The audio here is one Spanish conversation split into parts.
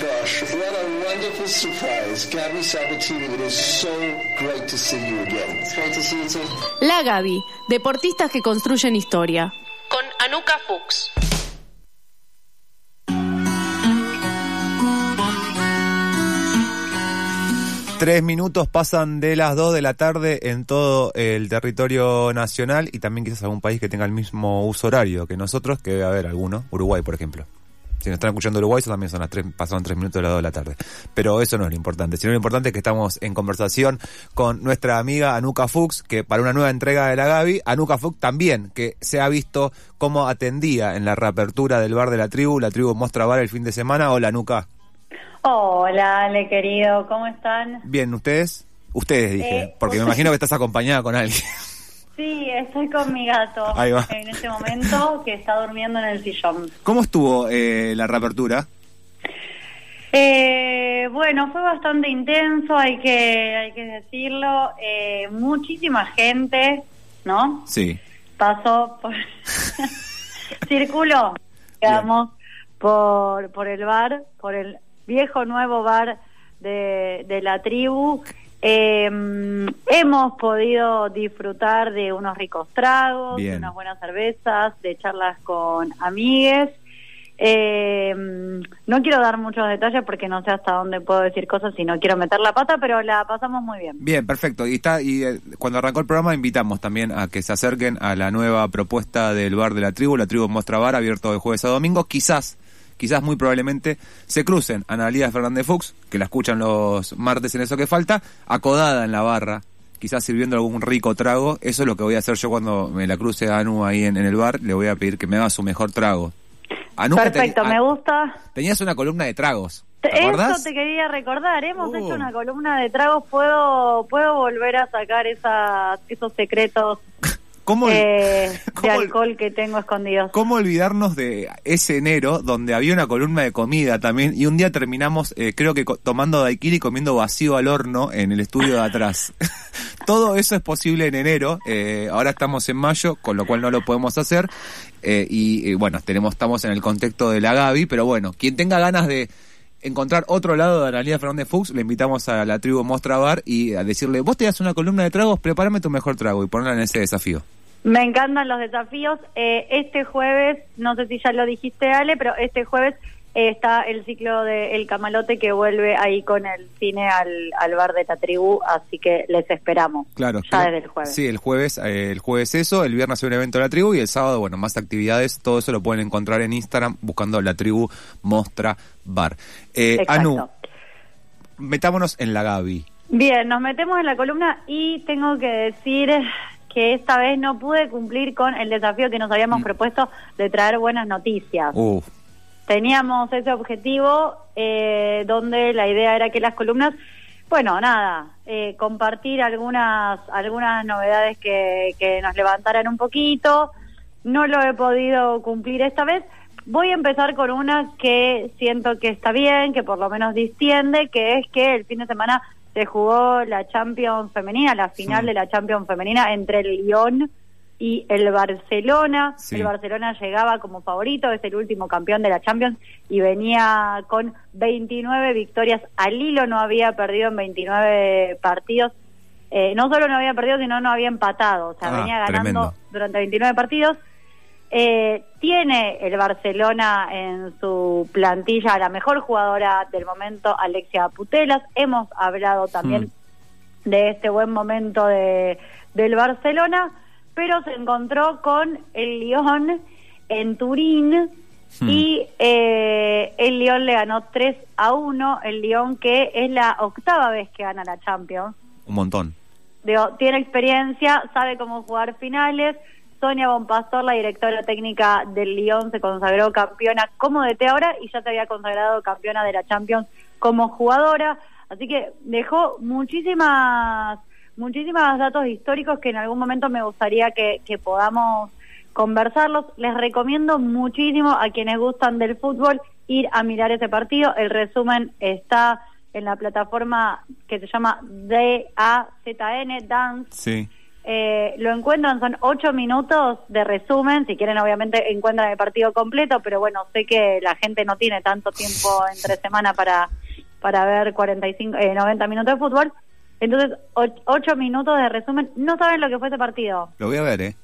gosh, what a wonderful surprise. Gabby Sabatini, it is so great to see you again. It's great to see you too. La Gaby, deportistas que construyen historia. Con Anuka Fuchs. Tres minutos pasan de las dos de la tarde en todo el territorio nacional y también quizás algún país que tenga el mismo uso horario que nosotros, que debe haber alguno, Uruguay por ejemplo. Si nos están escuchando Uruguay, eso también son las tres, pasaron tres minutos de las dos de la tarde. Pero eso no es lo importante, sino lo importante es que estamos en conversación con nuestra amiga Anuka Fuchs, que para una nueva entrega de la Gaby, Anuka Fuchs también, que se ha visto cómo atendía en la reapertura del bar de la tribu, la tribu Mostra Bar el fin de semana. Hola Anuka. Hola, Ale, querido, ¿cómo están? Bien, ¿ustedes? Ustedes dije, Eh, porque me pues- imagino que estás acompañada con alguien. Sí, estoy con mi gato Ahí va. en este momento que está durmiendo en el sillón. ¿Cómo estuvo eh, la reapertura? Eh, bueno, fue bastante intenso, hay que, hay que decirlo. Eh, muchísima gente, ¿no? Sí. Pasó por... circuló, digamos, por, por el bar, por el viejo nuevo bar de, de la tribu. Eh, hemos podido disfrutar de unos ricos tragos, de unas buenas cervezas, de charlas con amigues. Eh, no quiero dar muchos detalles porque no sé hasta dónde puedo decir cosas y no quiero meter la pata, pero la pasamos muy bien. Bien, perfecto. Y está y eh, cuando arrancó el programa invitamos también a que se acerquen a la nueva propuesta del bar de la tribu, la tribu Mostra Bar, abierto de jueves a domingo. Quizás, quizás muy probablemente se crucen Analía Fernández Fuchs, que la escuchan los martes en eso que falta, acodada en la barra, quizás sirviendo algún rico trago. Eso es lo que voy a hacer yo cuando me la cruce a Anu ahí en, en el bar. Le voy a pedir que me haga su mejor trago. Anu, Perfecto, me ah, gusta. Tenías una columna de tragos. Eso te quería recordar, hemos Uh. hecho una columna de tragos, puedo puedo volver a sacar esas, esos secretos ¿Cómo, eh, de alcohol que tengo escondidos. ¿Cómo olvidarnos de ese enero donde había una columna de comida también y un día terminamos, eh, creo que tomando daiquiri y comiendo vacío al horno en el estudio de atrás? Todo eso es posible en enero, eh, ahora estamos en mayo, con lo cual no lo podemos hacer eh, y bueno, tenemos estamos en el contexto de la Gaby, pero bueno, quien tenga ganas de encontrar otro lado de Analia Fernández Fuchs, le invitamos a la tribu Mostra Bar y a decirle, vos te das una columna de tragos, prepárame tu mejor trago y ponerla en ese desafío. Me encantan los desafíos. Eh, este jueves, no sé si ya lo dijiste Ale, pero este jueves eh, está el ciclo de El Camalote que vuelve ahí con el cine al, al bar de la tribu, así que les esperamos. Claro, Ya desde el jueves. Sí, el jueves, eh, el jueves eso, el viernes hay un evento de la tribu y el sábado, bueno, más actividades, todo eso lo pueden encontrar en Instagram buscando la tribu Mostra Bar. Eh, Exacto. Anu, metámonos en la Gaby. Bien, nos metemos en la columna y tengo que decir que esta vez no pude cumplir con el desafío que nos habíamos Mm. propuesto de traer buenas noticias. Uf, Teníamos ese objetivo eh, donde la idea era que las columnas, bueno, nada, eh, compartir algunas algunas novedades que, que nos levantaran un poquito. No lo he podido cumplir esta vez. Voy a empezar con una que siento que está bien, que por lo menos distiende, que es que el fin de semana se jugó la Champions femenina, la final Sí. de la Champions femenina entre el Lyon y el Barcelona. Sí. El Barcelona llegaba como favorito, es el último campeón de la Champions y venía con 29 victorias al hilo, no había perdido en 29 partidos. Eh, no solo no había perdido, sino no había empatado, o sea, Ah, venía ganando tremendo. durante 29 partidos. Eh, tiene el Barcelona en su plantilla a la mejor jugadora del momento, Alexia Putelas. Hemos hablado también de este buen momento de, del Barcelona, pero se encontró con el Lyon en Turín Hmm. y eh, el Lyon le ganó 3 a 1, el Lyon que es la octava vez que gana la Champions. un montón. Digo, tiene experiencia, sabe cómo jugar finales. Sonia Bonpastor, la directora técnica del Lyon, se consagró campeona como DT ahora y ya se había consagrado campeona de la Champions como jugadora. Así que dejó muchísimas, muchísimos datos históricos que en algún momento me gustaría que, podamos conversarlos. Les recomiendo muchísimo a quienes gustan del fútbol ir a mirar ese partido. El resumen está en la plataforma que se llama DAZN, Dance, Sí. Eh, lo encuentran, son ocho minutos de resumen, si quieren obviamente encuentran el partido completo, pero bueno, sé que la gente no tiene tanto tiempo entre semana para, para ver 45, eh, 90 minutos de fútbol, entonces och- ocho minutos de resumen, no saben lo que fue ese partido. Lo voy a ver, ¿eh?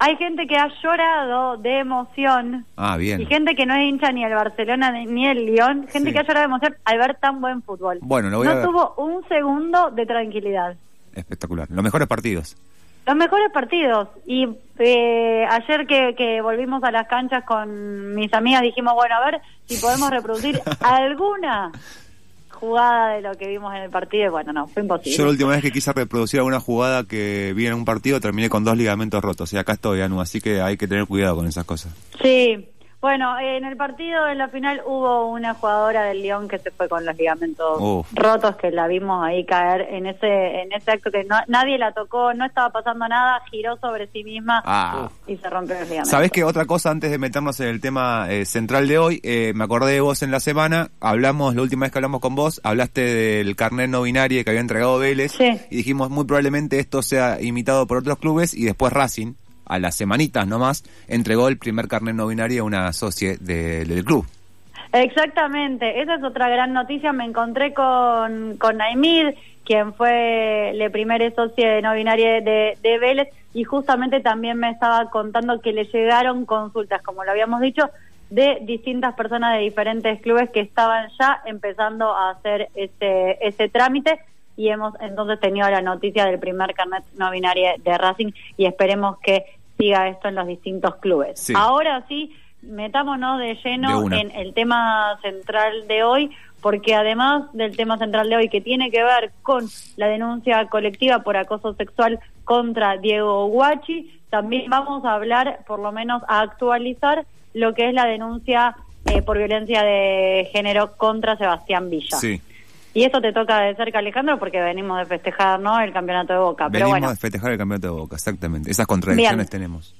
Hay gente que ha llorado de emoción Ah, bien. y gente que no es hincha ni el Barcelona ni- el Lyon, gente Sí. que ha llorado de emoción al ver tan buen fútbol. Bueno, lo voy a no ver. tuvo un segundo de tranquilidad. Espectacular. Los mejores partidos. Los mejores partidos. Y eh, ayer que, que volvimos a las canchas con mis amigas dijimos, bueno, a ver si podemos reproducir alguna jugada de lo que vimos en el partido. Bueno, no, fue imposible. Yo la última vez que quise reproducir alguna jugada que vi en un partido terminé con dos ligamentos rotos. Y acá estoy, Anu, así que hay que tener cuidado con esas cosas. Sí. Bueno, en el partido, en la final, hubo una jugadora del León que se fue con los ligamentos Uf. rotos, que la vimos ahí caer en ese en ese acto que no- nadie la tocó, no estaba pasando nada, giró sobre sí misma Ah. y se rompió los ligamentos. ¿Sabés qué otra cosa antes de meternos en el tema eh, central de hoy? Eh, me acordé de vos en la semana, hablamos, la última vez que hablamos con vos, hablaste del carnet no binario que había entregado Vélez Sí. y dijimos muy probablemente esto sea imitado por otros clubes y después Racing, a las semanitas nomás, entregó el primer carnet no binario a una socie de- del club. Exactamente, esa es otra gran noticia. Me encontré con, con Naimid, quien fue la primera socia de no binaria de, de Vélez, y justamente también me estaba contando que le llegaron consultas, como lo habíamos dicho, de distintas personas de diferentes clubes que estaban ya empezando a hacer ese, ese trámite y hemos entonces tenido la noticia del primer carnet no binario de Racing y esperemos que siga esto en los distintos clubes. Sí. Ahora sí, metámonos de lleno en el tema central de hoy, porque además del tema central de hoy que tiene que ver con la denuncia colectiva por acoso sexual contra Diego Guachi, también vamos a hablar, por lo menos a actualizar lo que es la denuncia eh, por violencia de género contra Sebastián Villa. Sí, Y esto te toca de cerca, Alejandro, porque venimos de festejar ¿no? el campeonato de Boca. Pero venimos bueno, de festejar el campeonato de Boca, exactamente. Esas contradicciones Bien. tenemos.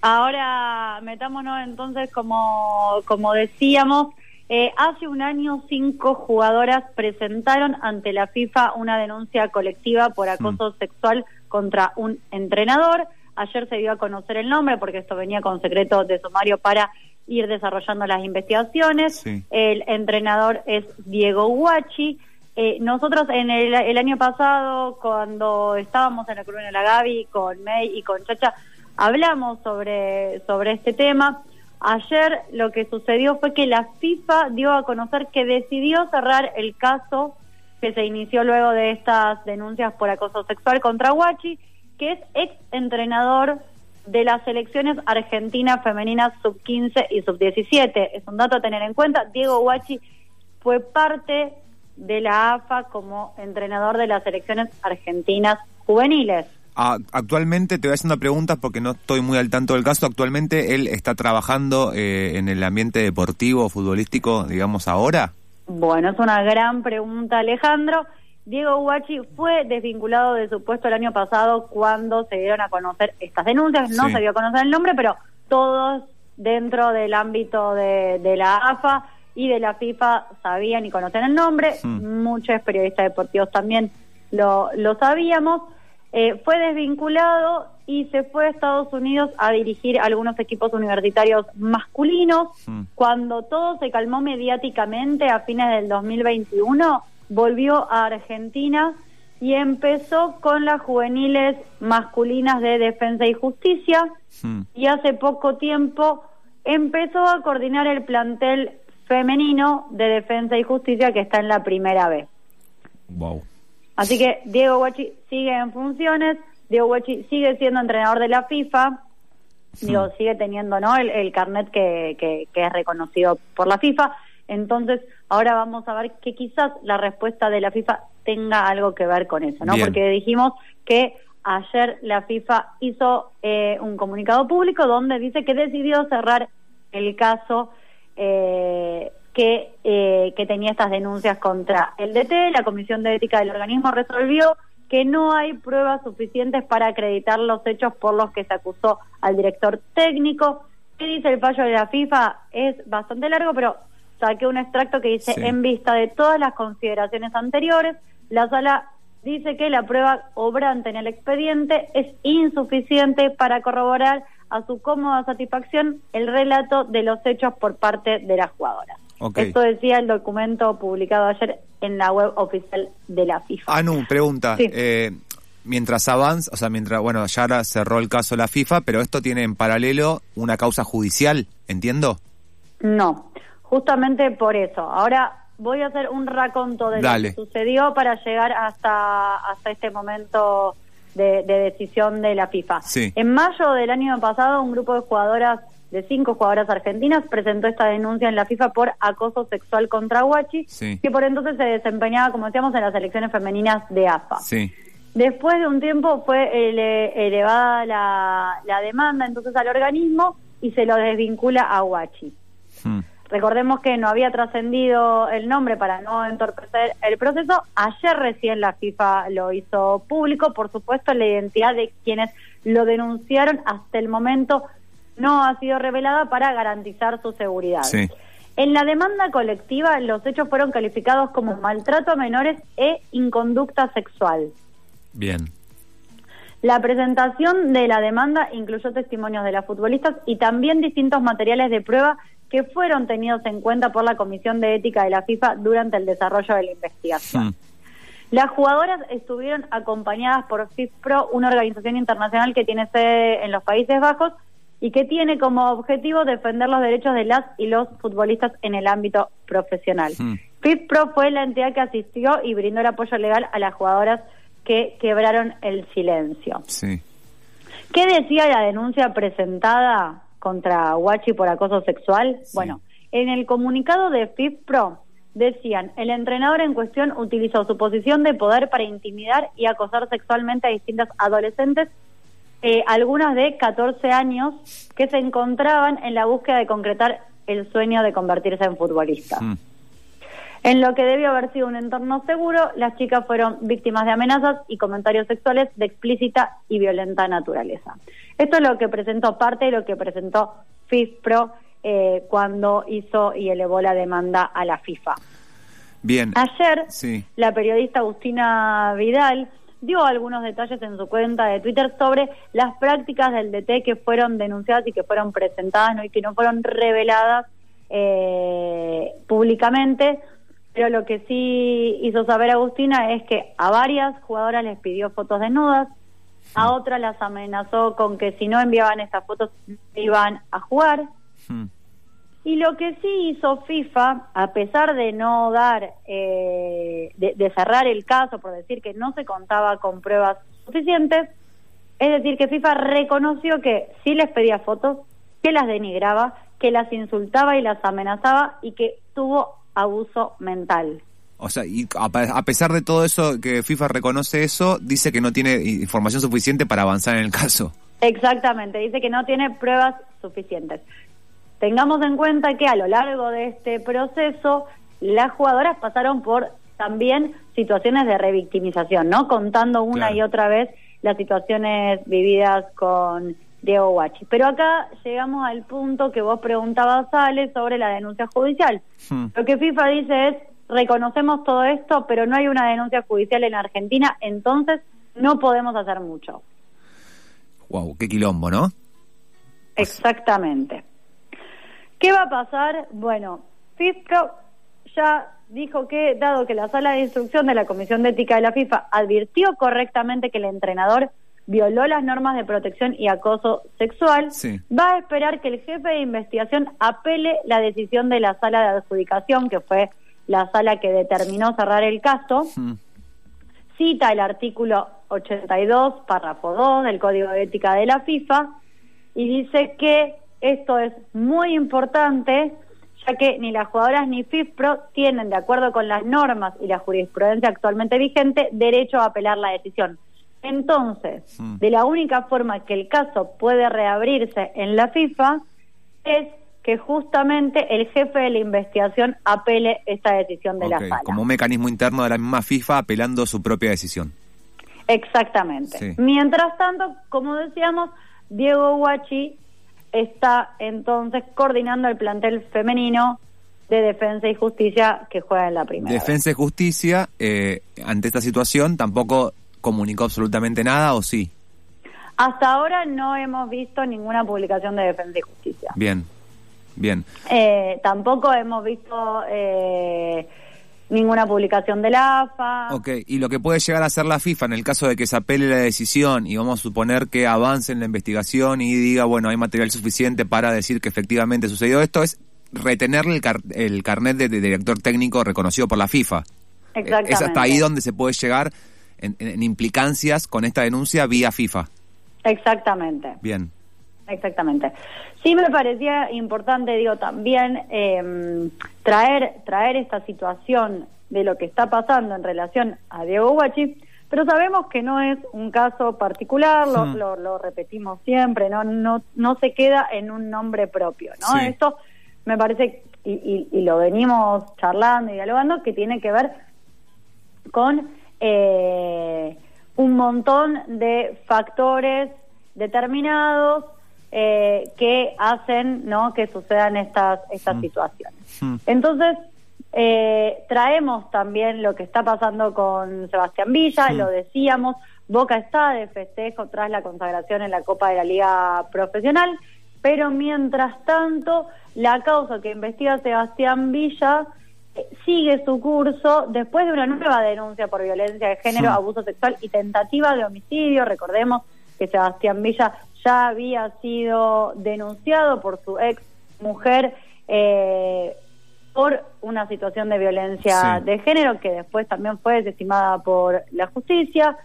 Ahora metámonos entonces, como, como decíamos, eh, hace un año cinco jugadoras presentaron ante la FIFA una denuncia colectiva por acoso sexual contra un entrenador. Ayer se dio a conocer el nombre porque esto venía con secreto de sumario para ir desarrollando las investigaciones. Sí. El entrenador es Diego Guachi. Eh, nosotros en el, el año pasado, cuando estábamos en la Cruz de la Gaby con May y con Chacha, hablamos sobre, sobre este tema. Ayer lo que sucedió fue que la FIFA dio a conocer que decidió cerrar el caso que se inició luego de estas denuncias por acoso sexual contra Guachi, que es ex entrenador de las selecciones argentinas femeninas sub-15 y sub-17. Es un dato a tener en cuenta. Diego Guachi fue parte de la AFA como entrenador de las selecciones argentinas juveniles. Ah, actualmente te voy haciendo preguntas porque no estoy muy al tanto del caso. Actualmente él está trabajando eh, en el ambiente deportivo, futbolístico, digamos, ahora. Bueno, es una gran pregunta, Alejandro. Diego Guachi fue desvinculado de su puesto el año pasado cuando se dieron a conocer estas denuncias. No Sí. se dio a conocer el nombre, pero todos dentro del ámbito de, de la AFA y de la FIFA sabían y conocen el nombre. Hmm. Muchos periodistas deportivos también lo, lo sabíamos. Eh, fue desvinculado y se fue a Estados Unidos a dirigir algunos equipos universitarios masculinos. Mm. Cuando todo se calmó mediáticamente a fines del 2021, volvió a Argentina y empezó con las juveniles masculinas de Defensa y Justicia Hmm. y hace poco tiempo empezó a coordinar el plantel femenino de Defensa y Justicia que está en la primera vez. Wow. Así que Diego Guachi sigue en funciones, Diego Guachi sigue siendo entrenador de la FIFA, digo, sigue teniendo ¿no? el, el carnet que, que, que es reconocido por la FIFA. Entonces, ahora vamos a ver que quizás la respuesta de la FIFA tenga algo que ver con eso, ¿no? Bien. Porque dijimos que ayer la FIFA hizo eh, un comunicado público donde dice que decidió cerrar el caso eh, que, eh, que tenía estas denuncias contra el DT. La Comisión de Ética del organismo resolvió que no hay pruebas suficientes para acreditar los hechos por los que se acusó al director técnico. ¿Qué dice el fallo de la FIFA? Es bastante largo, pero saqué un extracto que dice, Sí. en vista de todas las consideraciones anteriores, la sala dice que la prueba obrante en el expediente es insuficiente para corroborar a su cómoda satisfacción el relato de los hechos por parte de las jugadoras. Ok. Esto decía el documento publicado ayer en la web oficial de la FIFA. Anu, pregunta. Sí. eh, mientras avanza, o sea, mientras, bueno, ya ahora cerró el caso la FIFA, pero esto tiene en paralelo una causa judicial, ¿entiendo? No, justamente por eso. Ahora voy a hacer un raconto de Dale. lo que sucedió para llegar hasta, hasta este momento de, de decisión de la FIFA. Sí. En mayo del año pasado, un grupo de jugadoras, de cinco jugadoras argentinas, presentó esta denuncia en la FIFA por acoso sexual contra Guachi, Sí. que por entonces se desempeñaba, como decíamos, en las selecciones femeninas de AFA. Sí. Después de un tiempo fue ele- elevada la, la demanda entonces al organismo y se lo desvincula a Guachi. Hmm. Recordemos que no había trascendido el nombre para no entorpecer el proceso. Ayer recién la FIFA lo hizo público. Por supuesto, la identidad de quienes lo denunciaron hasta el momento no ha sido revelada para garantizar su seguridad. Sí. En la demanda colectiva, los hechos fueron calificados como maltrato a menores e inconducta sexual. Bien. La presentación de la demanda incluyó testimonios de las futbolistas y también distintos materiales de prueba que fueron tenidos en cuenta por la Comisión de Ética de la FIFA durante el desarrollo de la investigación. Hmm. Las jugadoras estuvieron acompañadas por FIFPRO, una organización internacional que tiene sede en los Países Bajos y que tiene como objetivo defender los derechos de las y los futbolistas en el ámbito profesional. Hmm. FIFPRO fue la entidad que asistió y brindó el apoyo legal a las jugadoras que quebraron el silencio. Sí. ¿Qué decía la denuncia presentada contra Guachi por acoso sexual? Sí. Bueno, en el comunicado de FIFPRO decían, el entrenador en cuestión utilizó su posición de poder para intimidar y acosar sexualmente a distintas adolescentes, eh, algunas de 14 años, que se encontraban en la búsqueda de concretar el sueño de convertirse en futbolistas. Hmm. En lo que debió haber sido un entorno seguro, las chicas fueron víctimas de amenazas y comentarios sexuales de explícita y violenta naturaleza. Esto es lo que presentó parte de lo que presentó FIFPRO eh, cuando hizo y elevó la demanda a la FIFA. Bien. Ayer, Sí. la periodista Agustina Vidal dio algunos detalles en su cuenta de Twitter sobre las prácticas del DT que fueron denunciadas y que fueron presentadas ¿no? y que no fueron reveladas eh, públicamente. Pero lo que sí hizo saber Agustina es que a varias jugadoras les pidió fotos desnudas, a otras las amenazó con que si no enviaban estas fotos iban a jugar. Hmm. Y lo que sí hizo FIFA, a pesar de no dar, eh, de, de cerrar el caso por decir que no se contaba con pruebas suficientes, es decir, que FIFA reconoció que sí les pedía fotos, que las denigraba, que las insultaba y las amenazaba y que tuvo abuso mental. O sea, y a, pe- a pesar de todo eso, que FIFA reconoce eso, dice que no tiene información suficiente para avanzar en el caso. Exactamente, dice que no tiene pruebas suficientes. Tengamos en cuenta que a lo largo de este proceso las jugadoras pasaron por también situaciones de revictimización, ¿no? Contando una Claro. y otra vez las situaciones vividas con Diego Guachi. Pero acá llegamos al punto que vos preguntabas, Ale, sobre la denuncia judicial. Hmm. Lo que FIFA dice es, reconocemos todo esto, pero no hay una denuncia judicial en Argentina, entonces no podemos hacer mucho. Wow, qué quilombo, ¿no? Exactamente. ¿Qué va a pasar? Bueno, FIFPRO ya dijo que, dado que la sala de instrucción de la Comisión de Ética de la FIFA advirtió correctamente que el entrenador violó las normas de protección y acoso sexual, Sí. va a esperar que el jefe de investigación apele la decisión de la sala de adjudicación, que fue la sala que determinó cerrar el caso, cita el artículo 82, párrafo 2 del Código de Ética de la FIFA y dice que esto es muy importante ya que ni las jugadoras ni FIFPRO tienen, de acuerdo con las normas y la jurisprudencia actualmente vigente, derecho a apelar la decisión. Entonces, Mm. de la única forma que el caso puede reabrirse en la FIFA es que justamente el jefe de la investigación apele esta decisión de la sala. Como un mecanismo interno de la misma FIFA apelando su propia decisión. Exactamente. Sí. Mientras tanto, como decíamos, Diego Guachi está entonces coordinando el plantel femenino de Defensa y Justicia que juega en la primera. Defensa y Justicia, eh, ante esta situación, tampoco comunicó absolutamente nada, ¿o sí? Hasta ahora no hemos visto ninguna publicación de Defensa y Justicia. Bien, bien. Eh, tampoco hemos visto eh, ninguna publicación de la AFA. Ok, y lo que puede llegar a hacer la FIFA en el caso de que se apele la decisión y vamos a suponer que avance en la investigación y diga, bueno, hay material suficiente para decir que efectivamente sucedió esto, es retenerle el, car- el carnet de, de director técnico reconocido por la FIFA. Exactamente. Es hasta ahí donde se puede llegar en, implicancias con esta denuncia vía FIFA. Exactamente. Bien. Exactamente. Sí me parecía importante, digo, también eh, traer, traer esta situación de lo que está pasando en relación a Diego Guachi, pero sabemos que no es un caso particular, lo, lo, lo repetimos siempre, no, no, no se queda en un nombre propio, ¿no? Sí. Esto me parece, y, y, y lo venimos charlando y dialogando, que tiene que ver con eh, un montón de factores determinados eh, que hacen no que sucedan estas estas situaciones. Hmm. Entonces eh, traemos también lo que está pasando con Sebastián Villa, lo decíamos, Boca está de festejo tras la consagración en la Copa de la Liga Profesional, pero mientras tanto la causa que investiga Sebastián Villa sigue su curso después de una nueva denuncia por violencia de género, Sí. abuso sexual y tentativa de homicidio. Recordemos que Sebastián Villa ya había sido denunciado por su ex mujer eh, por una situación de violencia Sí. de género que después también fue desestimada por la justicia.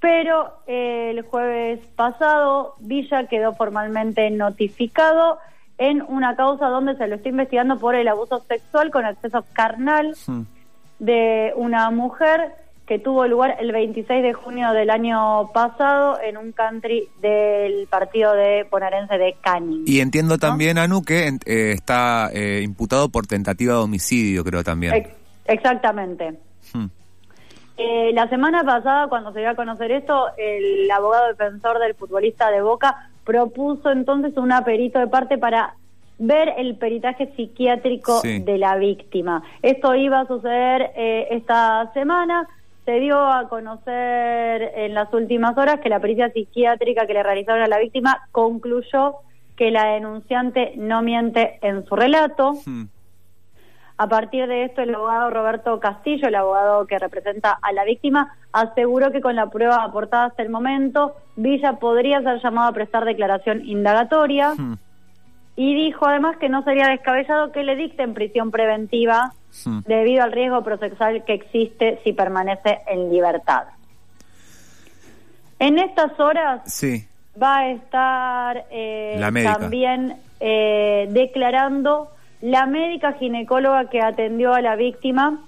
Pero eh, el jueves pasado Villa quedó formalmente notificado en una causa donde se lo está investigando por el abuso sexual con acceso carnal Hmm. de una mujer que tuvo lugar el 26 de junio del año pasado en un country del partido de bonaerense de Canning. Y entiendo también, Anu, que eh, está eh, imputado por tentativa de homicidio, creo también. Ex- exactamente. Hmm. Eh, la semana pasada, cuando se dio a conocer esto, el abogado defensor del futbolista de Boca propuso entonces una perito de parte para ver el peritaje psiquiátrico Sí. de la víctima. Esto iba a suceder eh, esta semana. Se dio a conocer en las últimas horas que la pericia psiquiátrica que le realizaron a la víctima concluyó que la denunciante no miente en su relato. Hmm. A partir de esto, el abogado Roberto Castillo, el abogado que representa a la víctima, aseguró que con la prueba aportada hasta el momento, Villa podría ser llamado a prestar declaración indagatoria Hmm. y dijo además que no sería descabellado que le dicten prisión preventiva Hmm. debido al riesgo procesal que existe si permanece en libertad. En estas horas Sí. va a estar eh, La también eh, declarando la médica ginecóloga que atendió a la víctima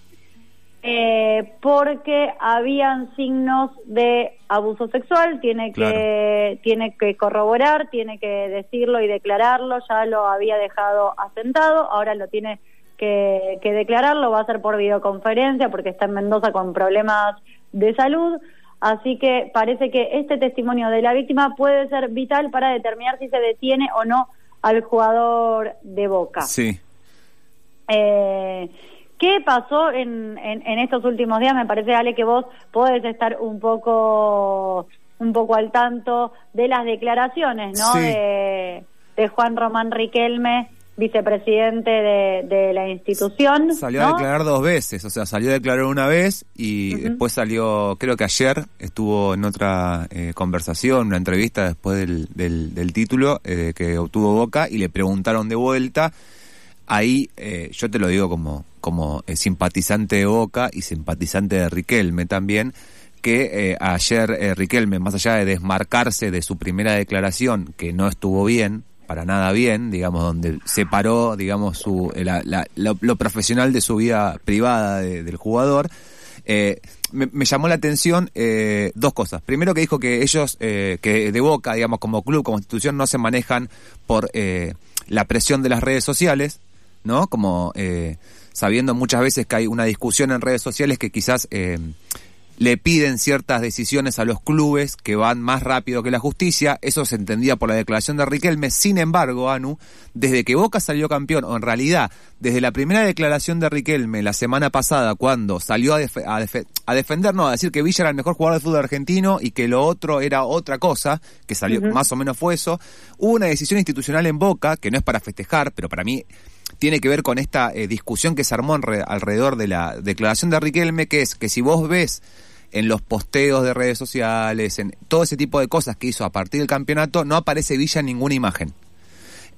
eh, porque habían signos de abuso sexual, tiene que tiene que corroborar, tiene que decirlo y declararlo, ya lo había dejado asentado, ahora lo tiene que, que declararlo, va a ser por videoconferencia porque está en Mendoza con problemas de salud. Así que parece que este testimonio de la víctima puede ser vital para determinar si se detiene o no al jugador de Boca. Sí. Eh, ¿Qué pasó en, en, en estos últimos días? Me parece, Ale, que vos podés estar un poco un poco al tanto de las declaraciones, ¿no? Sí. De, de Juan Román Riquelme, vicepresidente de, de la institución. Salió ¿no? a declarar dos veces, o sea, salió a declarar una vez y después salió, creo que ayer estuvo en otra eh, conversación, una entrevista después del, del, del título eh, que obtuvo Boca y le preguntaron de vuelta. Ahí eh, yo te lo digo como, como eh, simpatizante de Boca y simpatizante de Riquelme también, que eh, ayer eh, Riquelme, más allá de desmarcarse de su primera declaración, que no estuvo bien, para nada bien, digamos, donde separó, digamos, su, eh, la- la- lo, lo profesional de su vida privada de- del jugador, me, llamó la atención eh, dos cosas. Primero que dijo que ellos, eh, que de Boca, digamos, como club, como institución, no se manejan por la presión de las redes sociales, ¿no? Como eh, sabiendo muchas veces que hay una discusión en redes sociales que quizás eh, le piden ciertas decisiones a los clubes que van más rápido que la justicia. Eso se entendía por la declaración de Riquelme. Sin embargo, Anu, desde que Boca salió campeón, o en realidad, desde la primera declaración de Riquelme la semana pasada, cuando salió a, a, defender, no, a decir que Villa era el mejor jugador de fútbol argentino y que lo otro era otra cosa, que salió más o menos fue eso, hubo una decisión institucional en Boca, que no es para festejar, pero para mí tiene que ver con esta eh, discusión que se armó alrededor de la declaración de Riquelme, que es que si vos ves en los posteos de redes sociales, en todo ese tipo de cosas que hizo a partir del campeonato, no aparece Villa en ninguna imagen.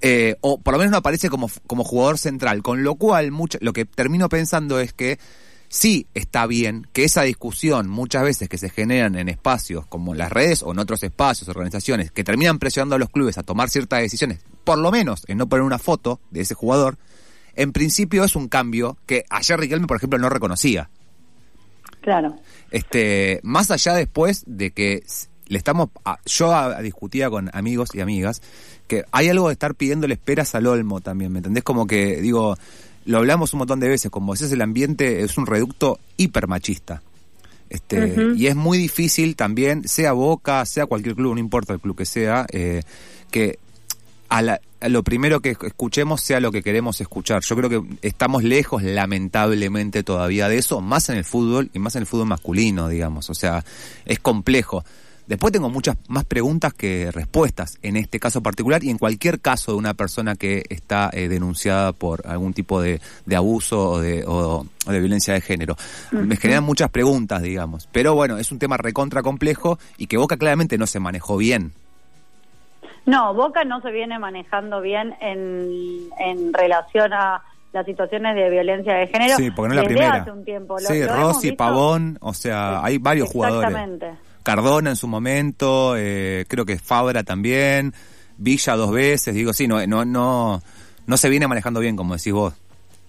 Eh, o por lo menos no aparece como, como jugador central, con lo cual mucho, lo que termino pensando es que sí está bien que esa discusión muchas veces que se generan en espacios como las redes o en otros espacios, organizaciones, que terminan presionando a los clubes a tomar ciertas decisiones, por lo menos en no poner una foto de ese jugador, en principio es un cambio que ayer Riquelme, por ejemplo, no reconocía. Claro. Este, más allá después de que le estamos, yo discutía con amigos y amigas que hay algo de estar pidiéndole esperas al Olmo también, ¿me entendés? Como que, digo, lo hablamos un montón de veces, como decías, el ambiente es un reducto hipermachista. Este, Y es muy difícil también, sea Boca, sea cualquier club, no importa el club que sea, eh, que a, lo primero que escuchemos sea lo que queremos escuchar. Yo creo que estamos lejos, lamentablemente, todavía de eso, más en el fútbol y más en el fútbol masculino, digamos. O sea, es complejo. Después tengo muchas más preguntas que respuestas en este caso particular y en cualquier caso de una persona que está eh, denunciada por algún tipo de, abuso o de, de, violencia de género. Me generan muchas preguntas, digamos. Pero bueno, es un tema recontra complejo y que Boca claramente no se manejó bien no, Boca no se viene manejando bien en, en relación a las situaciones de violencia de género. Sí, porque no es la primera. Hace un tiempo. sí, Rossi, Pavón, o sea, hay varios Exactamente. jugadores. Cardona en su momento, eh, creo que Fabra también, Villa dos veces, digo, sí, no, no, no, no se viene manejando bien, como decís vos.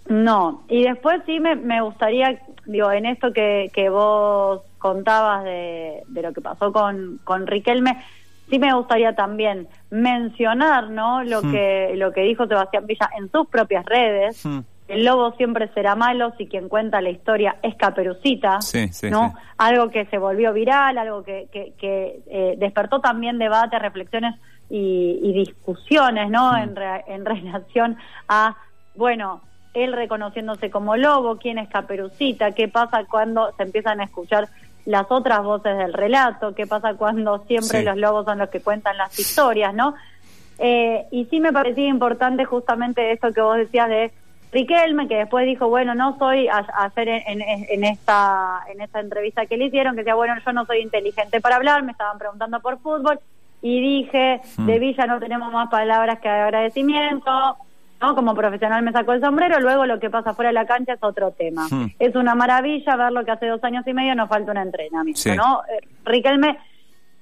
No, y después sí me, me gustaría, digo, en esto que, que vos contabas de, de lo que pasó con, con Riquelme, sí me gustaría también mencionar no lo hmm. que lo que dijo Sebastián Villa en sus propias redes hmm. el lobo siempre será malo si quien cuenta la historia es Caperucita no algo que se volvió viral algo que que, eh, despertó también debate reflexiones y, discusiones no hmm. en, en relación a bueno él reconociéndose como lobo quién es Caperucita qué pasa cuando se empiezan a escuchar las otras voces del relato, qué pasa cuando siempre los lobos son los que cuentan las historias, ¿no? Eh, y sí me parecía importante justamente eso que vos decías de Riquelme, que después dijo, bueno, no soy, a, hacer en, en, esta, en esta entrevista que le hicieron, que decía, bueno, yo no soy inteligente para hablar, me estaban preguntando por fútbol, y dije, de hmm. Villa no tenemos más palabras que agradecimiento, ¿no? Como profesional me sacó el sombrero, luego lo que pasa fuera de la cancha es otro tema. Hmm. Es una maravilla ver lo que hace dos años y medio nos falta un entrenamiento, ¿no? Eh, Riquelme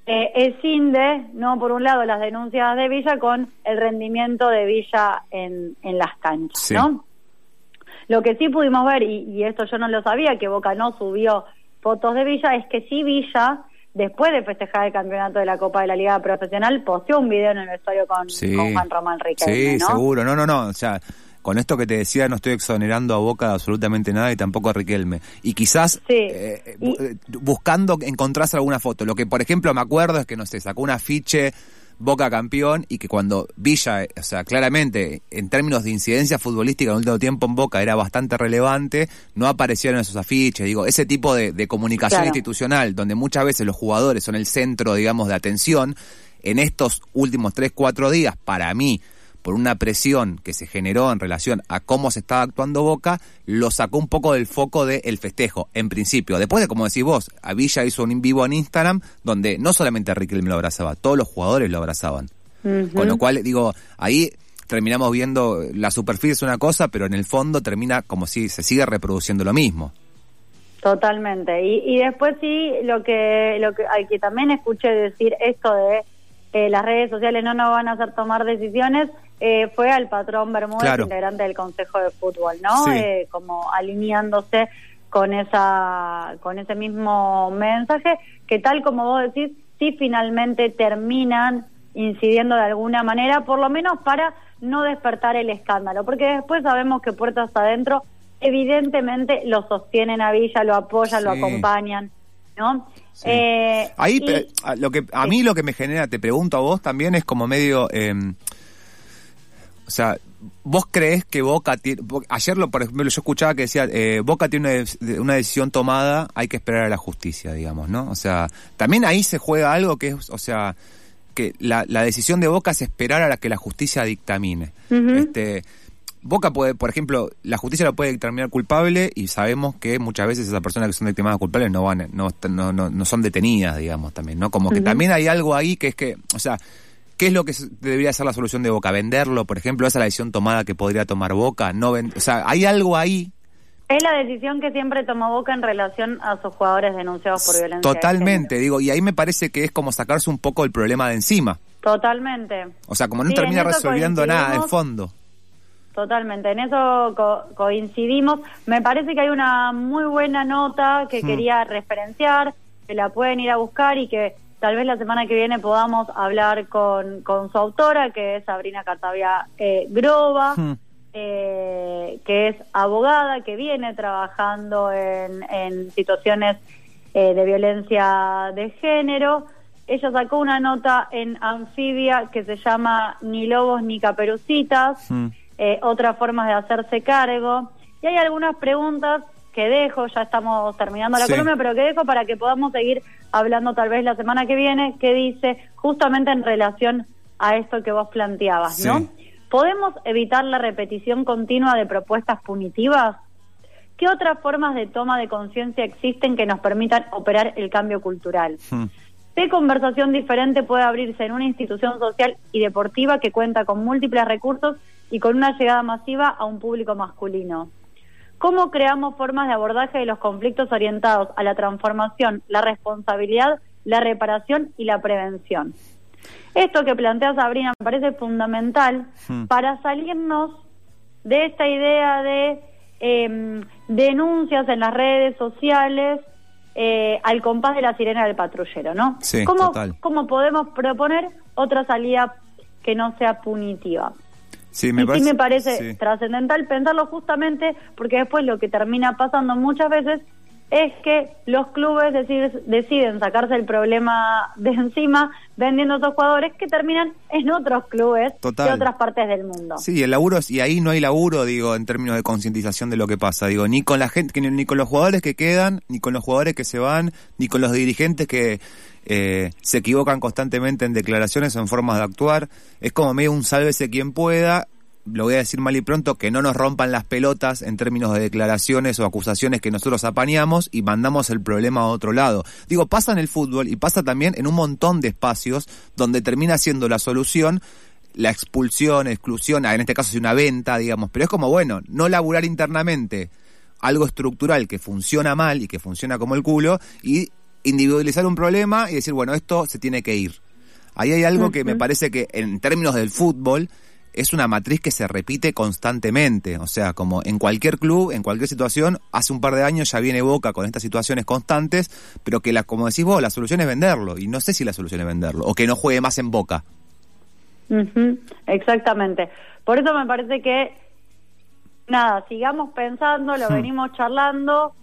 eh, escinde, ¿no? Por un lado, las denuncias de Villa con el rendimiento de Villa en, en las canchas, ¿no? Lo que sí pudimos ver, y, y esto yo no lo sabía, que Boca no subió fotos de Villa, es que sí Villa después de festejar el campeonato de la Copa de la Liga Profesional, posteó un video en el vestuario con, Juan Román Riquelme, Sí, seguro. No, no, no. O sea, con esto que te decía, no estoy exonerando a Boca de absolutamente nada y tampoco a Riquelme. Y quizás eh, eh, buscando encontrarse alguna foto. Lo que, por ejemplo, me acuerdo es que, no sé, sacó un afiche Boca campeón y que cuando Villa, o sea, claramente en términos de incidencia futbolística en el último tiempo en Boca era bastante relevante, no aparecieron esos afiches, digo, ese tipo de, comunicación institucional donde muchas veces los jugadores son el centro, digamos, de atención, en estos últimos 3, 4 días, para mí, por una presión que se generó en relación a cómo se estaba actuando Boca, lo sacó un poco del foco del festejo, en principio. Después de, como decís vos, a Villa hizo un in vivo en Instagram donde no solamente Riquelme lo abrazaba, todos los jugadores lo abrazaban. Con lo cual, digo, ahí terminamos viendo la superficie es una cosa, pero en el fondo termina como si se sigue reproduciendo lo mismo. Totalmente. Y, y después sí, lo que, lo que, al que también escuché decir esto de eh, las redes sociales no nos van a hacer tomar decisiones, eh, fue al patrón Bermúdez, integrante del Consejo de Fútbol, ¿no? Eh, como alineándose con esa con ese mismo mensaje que tal como vos decís, sí finalmente terminan incidiendo de alguna manera, por lo menos para no despertar el escándalo, porque después sabemos que puertas adentro evidentemente lo sostienen a Villa, lo apoyan, lo acompañan. ¿No? Sí. Eh, Ahí, y- lo que, a mí lo que me genera, te pregunto a vos también, es como medio... eh, o sea, ¿vos crees que Boca tiene... Ayer, lo, por ejemplo, yo escuchaba que decía, eh, Boca tiene una, de- una decisión tomada, hay que esperar a la justicia, digamos, ¿no? O sea, también ahí se juega algo que es, o sea, que la, la decisión de Boca es esperar a la que la justicia dictamine. Este... Boca puede, por ejemplo, la justicia lo puede dictaminar culpable y sabemos que muchas veces esas personas que son dictaminadas culpables no van, no, no, no, no son detenidas, digamos, también, ¿no? Como que también hay algo ahí que es que, o sea, ¿qué es lo que debería ser la solución de Boca? ¿Venderlo, por ejemplo? ¿Esa es la decisión tomada que podría tomar Boca? No o sea, hay algo ahí Es la decisión que siempre tomó Boca en relación a sus jugadores denunciados por violencia. totalmente, digo, y ahí me parece que es como sacarse un poco el problema de encima. Totalmente. O sea, como no Sí, termina en eso resolviendo nada en fondo. Totalmente, en eso co- coincidimos. Me parece que hay una muy buena nota que Hmm. quería referenciar, que la pueden ir a buscar y que tal vez la semana que viene podamos hablar con, con su autora, que es Sabrina Cartavia eh, Groba, Hmm. eh, que es abogada, que viene trabajando en, en situaciones eh, de violencia de género. Ella sacó una nota en Anfibia que se llama Ni lobos ni caperucitas, Hmm. Eh, otras formas de hacerse cargo. Y hay algunas preguntas que dejo, ya estamos terminando la Sí. columna, pero que dejo para que podamos seguir hablando tal vez la semana que viene, que dice justamente en relación a esto que vos planteabas, Sí. ¿no? ¿Podemos evitar la repetición continua de propuestas punitivas? ¿Qué otras formas de toma de conciencia existen que nos permitan operar el cambio cultural? Hmm. ¿Qué conversación diferente puede abrirse en una institución social y deportiva que cuenta con múltiples recursos y con una llegada masiva a un público masculino? ¿Cómo creamos formas de abordaje de los conflictos orientados a la transformación, la responsabilidad, la reparación y la prevención? Esto que plantea Sabrina me parece fundamental Hmm. para salirnos de esta idea de eh, denuncias en las redes sociales eh, al compás de la sirena del patrullero, ¿no? Sí, ¿Cómo, total. ¿Cómo podemos proponer otra salida que no sea punitiva? Sí, me y parece, sí me parece sí. trascendental pensarlo justamente porque después lo que termina pasando muchas veces es que los clubes deciden, deciden sacarse el problema de encima vendiendo a esos jugadores que terminan en otros clubes Total. de otras partes del mundo. Sí, el laburo, es- y ahí no hay laburo, digo, en términos de concientización de lo que pasa, digo, ni con la gente, ni, ni con los jugadores que quedan, ni con los jugadores que se van, ni con los dirigentes que eh, se equivocan constantemente en declaraciones o en formas de actuar. Es como medio un sálvese quien pueda, lo voy a decir mal y pronto, que no nos rompan las pelotas en términos de declaraciones o acusaciones que nosotros apañamos y mandamos el problema a otro lado. Digo, pasa en el fútbol y pasa también en un montón de espacios donde termina siendo la solución la expulsión, exclusión, ah, en este caso es una venta, digamos, pero es como, bueno, no laburar internamente algo estructural que funciona mal y que funciona como el culo y individualizar un problema y decir, bueno, esto se tiene que ir. Ahí hay algo que me parece que en términos del fútbol es una matriz que se repite constantemente, o sea, como en cualquier club, en cualquier situación, hace un par de años ya viene Boca con estas situaciones constantes, pero que la, como decís vos, la solución es venderlo, y no sé si la solución es venderlo, o que no juegue más en Boca. Exactamente. Por eso me parece que, nada, sigamos pensando, lo Hmm. venimos charlando.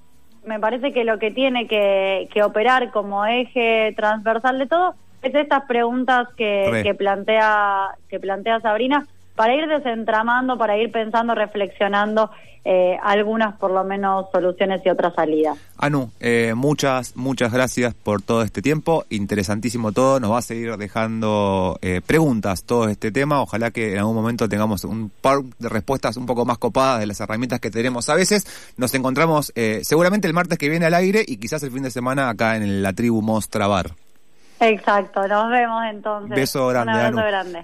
Me parece que lo que tiene que, que operar como eje transversal de todo es estas preguntas que, que plantea que plantea Sabrina para ir desentramando, para ir pensando, reflexionando eh, algunas por lo menos soluciones y otras salidas. Anu, eh, muchas, muchas gracias por todo este tiempo. Interesantísimo todo. Nos va a seguir dejando eh, preguntas todo este tema. Ojalá que en algún momento tengamos un par de respuestas un poco más copadas de las herramientas que tenemos a veces. Nos encontramos eh, seguramente el martes que viene al aire y quizás el fin de semana acá en la tribu Mostra Bar. Exacto, nos vemos entonces. Beso grande, Un abrazo grande.